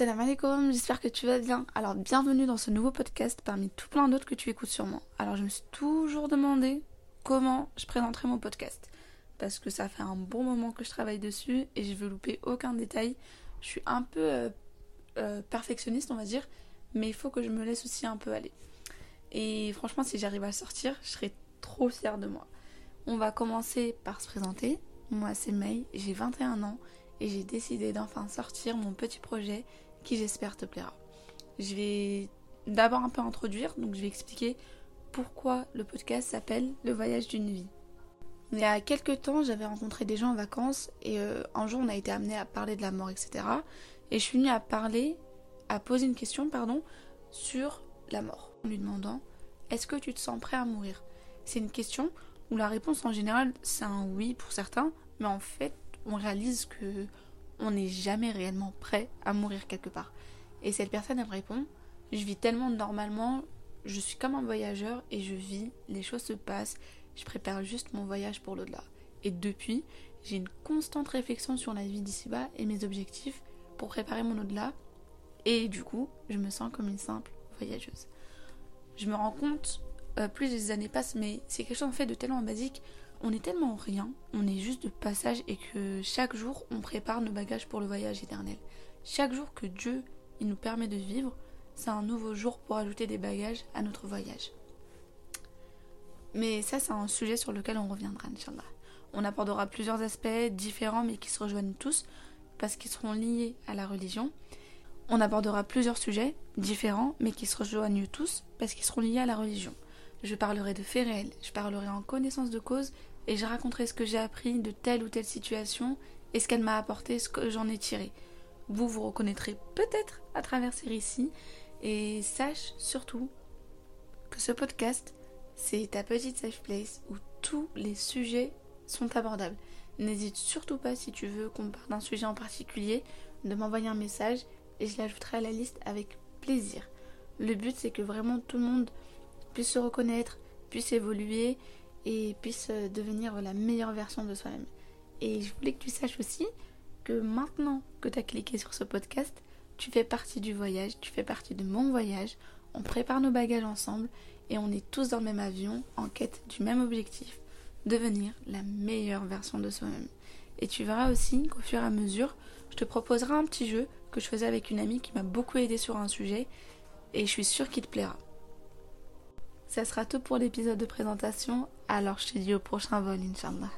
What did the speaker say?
Salam alaikum, j'espère que tu vas bien. Alors bienvenue dans ce nouveau podcast parmi tout plein d'autres que tu écoutes sûrement. Alors je me suis toujours demandé comment je présenterais mon podcast. Parce que ça fait un bon moment que je travaille dessus et je veux louper aucun détail. Je suis un peu euh, euh, perfectionniste on va dire, mais il faut que je me laisse aussi un peu aller. Et franchement si j'arrive à sortir, je serai trop fière de moi. On va commencer par se présenter. Moi c'est May, j'ai 21 ans et j'ai décidé d'enfin sortir mon petit projet qui j'espère te plaira. Je vais d'abord un peu introduire, donc je vais expliquer pourquoi le podcast s'appelle Le voyage d'une vie. Il y a quelques temps, j'avais rencontré des gens en vacances et euh, un jour on a été amené à parler de la mort, etc. Et je suis venue à parler, à poser une question, pardon, sur la mort, en lui demandant Est-ce que tu te sens prêt à mourir? C'est une question où la réponse en général c'est un oui pour certains, mais en fait on réalise que on n'est jamais réellement prêt à mourir quelque part. Et cette personne elle me répond je vis tellement normalement, je suis comme un voyageur et je vis, les choses se passent, je prépare juste mon voyage pour l'au-delà. Et depuis, j'ai une constante réflexion sur la vie d'ici-bas et mes objectifs pour préparer mon au-delà. Et du coup, je me sens comme une simple voyageuse. Je me rends compte, euh, plus les années passent, mais c'est quelque chose en fait de tellement basique on est tellement rien, on est juste de passage et que chaque jour on prépare nos bagages pour le voyage éternel. Chaque jour que Dieu il nous permet de vivre, c'est un nouveau jour pour ajouter des bagages à notre voyage. Mais ça c'est un sujet sur lequel on reviendra, Inch'Allah. On abordera plusieurs aspects différents mais qui se rejoignent tous parce qu'ils seront liés à la religion. On abordera plusieurs sujets différents mais qui se rejoignent tous parce qu'ils seront liés à la religion. Je parlerai de faits réels, je parlerai en connaissance de cause et je raconterai ce que j'ai appris de telle ou telle situation et ce qu'elle m'a apporté, ce que j'en ai tiré. Vous vous reconnaîtrez peut-être à travers ces récits et sache surtout que ce podcast, c'est ta petite safe place où tous les sujets sont abordables. N'hésite surtout pas si tu veux qu'on parle d'un sujet en particulier de m'envoyer un message et je l'ajouterai à la liste avec plaisir. Le but c'est que vraiment tout le monde puisse se reconnaître, puisse évoluer et puisse euh, devenir la meilleure version de soi-même. Et je voulais que tu saches aussi que maintenant que tu as cliqué sur ce podcast, tu fais partie du voyage, tu fais partie de mon voyage, on prépare nos bagages ensemble et on est tous dans le même avion en quête du même objectif, devenir la meilleure version de soi-même. Et tu verras aussi qu'au fur et à mesure, je te proposerai un petit jeu que je faisais avec une amie qui m'a beaucoup aidé sur un sujet et je suis sûre qu'il te plaira. Ça sera tout pour l'épisode de présentation, alors je te dis au prochain vol, Inch'Allah.